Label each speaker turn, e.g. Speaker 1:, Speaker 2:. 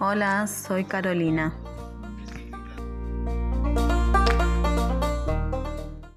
Speaker 1: Hola, soy Carolina.